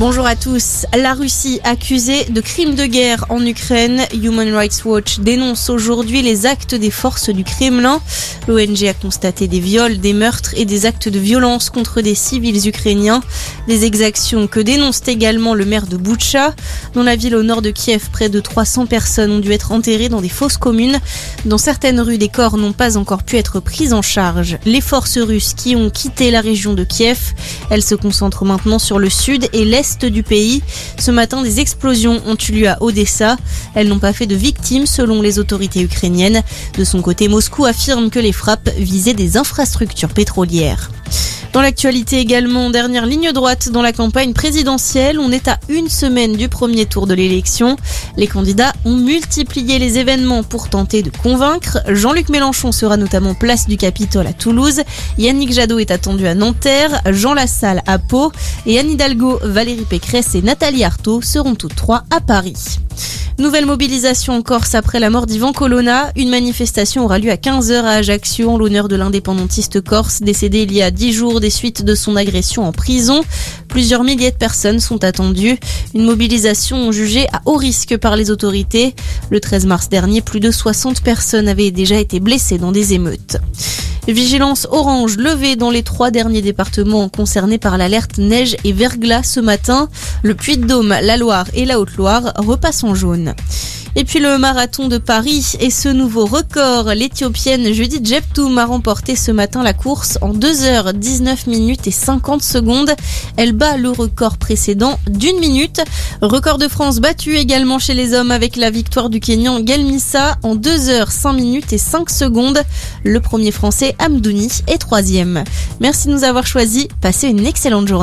Bonjour à tous. La Russie accusée de crimes de guerre en Ukraine. Human Rights Watch dénonce aujourd'hui les actes des forces du Kremlin. L'ONG a constaté des viols, des meurtres et des actes de violence contre des civils ukrainiens. Des exactions que dénonce également le maire de Boutcha. Dans la ville au nord de Kiev, près de 300 personnes ont dû être enterrées dans des fosses communes. Dans certaines rues, des corps n'ont pas encore pu être pris en charge. Les forces russes qui ont quitté la région de Kiev, elles se concentrent maintenant sur le sud et l'est du pays. Ce matin, des explosions ont eu lieu à Odessa. Elles n'ont pas fait de victimes selon les autorités ukrainiennes. De son côté, Moscou affirme que les frappes visaient des infrastructures pétrolières. Dans l'actualité également, dernière ligne droite dans la campagne présidentielle, on est à une semaine du premier tour de l'élection. Les candidats ont multiplié les événements pour tenter de convaincre. Jean-Luc Mélenchon sera notamment place du Capitole à Toulouse. Yannick Jadot est attendu à Nanterre, Jean Lassalle à Pau et Anne Hidalgo, Valérie Pécresse et Nathalie Arthaud seront toutes trois à Paris. Nouvelle mobilisation en Corse après la mort d'Ivan Colonna. Une manifestation aura lieu à 15h à Ajaccio en l'honneur de l'indépendantiste corse décédé il y a 10 jours des suites de son agression en prison. Plusieurs milliers de personnes sont attendues. Une mobilisation jugée à haut risque par les autorités. Le 13 mars dernier, plus de 60 personnes avaient déjà été blessées dans des émeutes. Vigilance orange levée dans les trois derniers départements concernés par l'alerte neige et verglas ce matin. Le Puy-de-Dôme, la Loire et la Haute-Loire repassent en jaune. Et puis le marathon de Paris et ce nouveau record. L'éthiopienne Judith Jeptoum a remporté ce matin la course en 2h19 minutes et 50 secondes. Elle bat le record précédent d'une minute. Record de France battu également chez les hommes avec la victoire du Kenyan Gelmissa en 2h5 minutes et 5 secondes. Le premier français Amdouni est troisième. Merci de nous avoir choisis. Passez une excellente journée.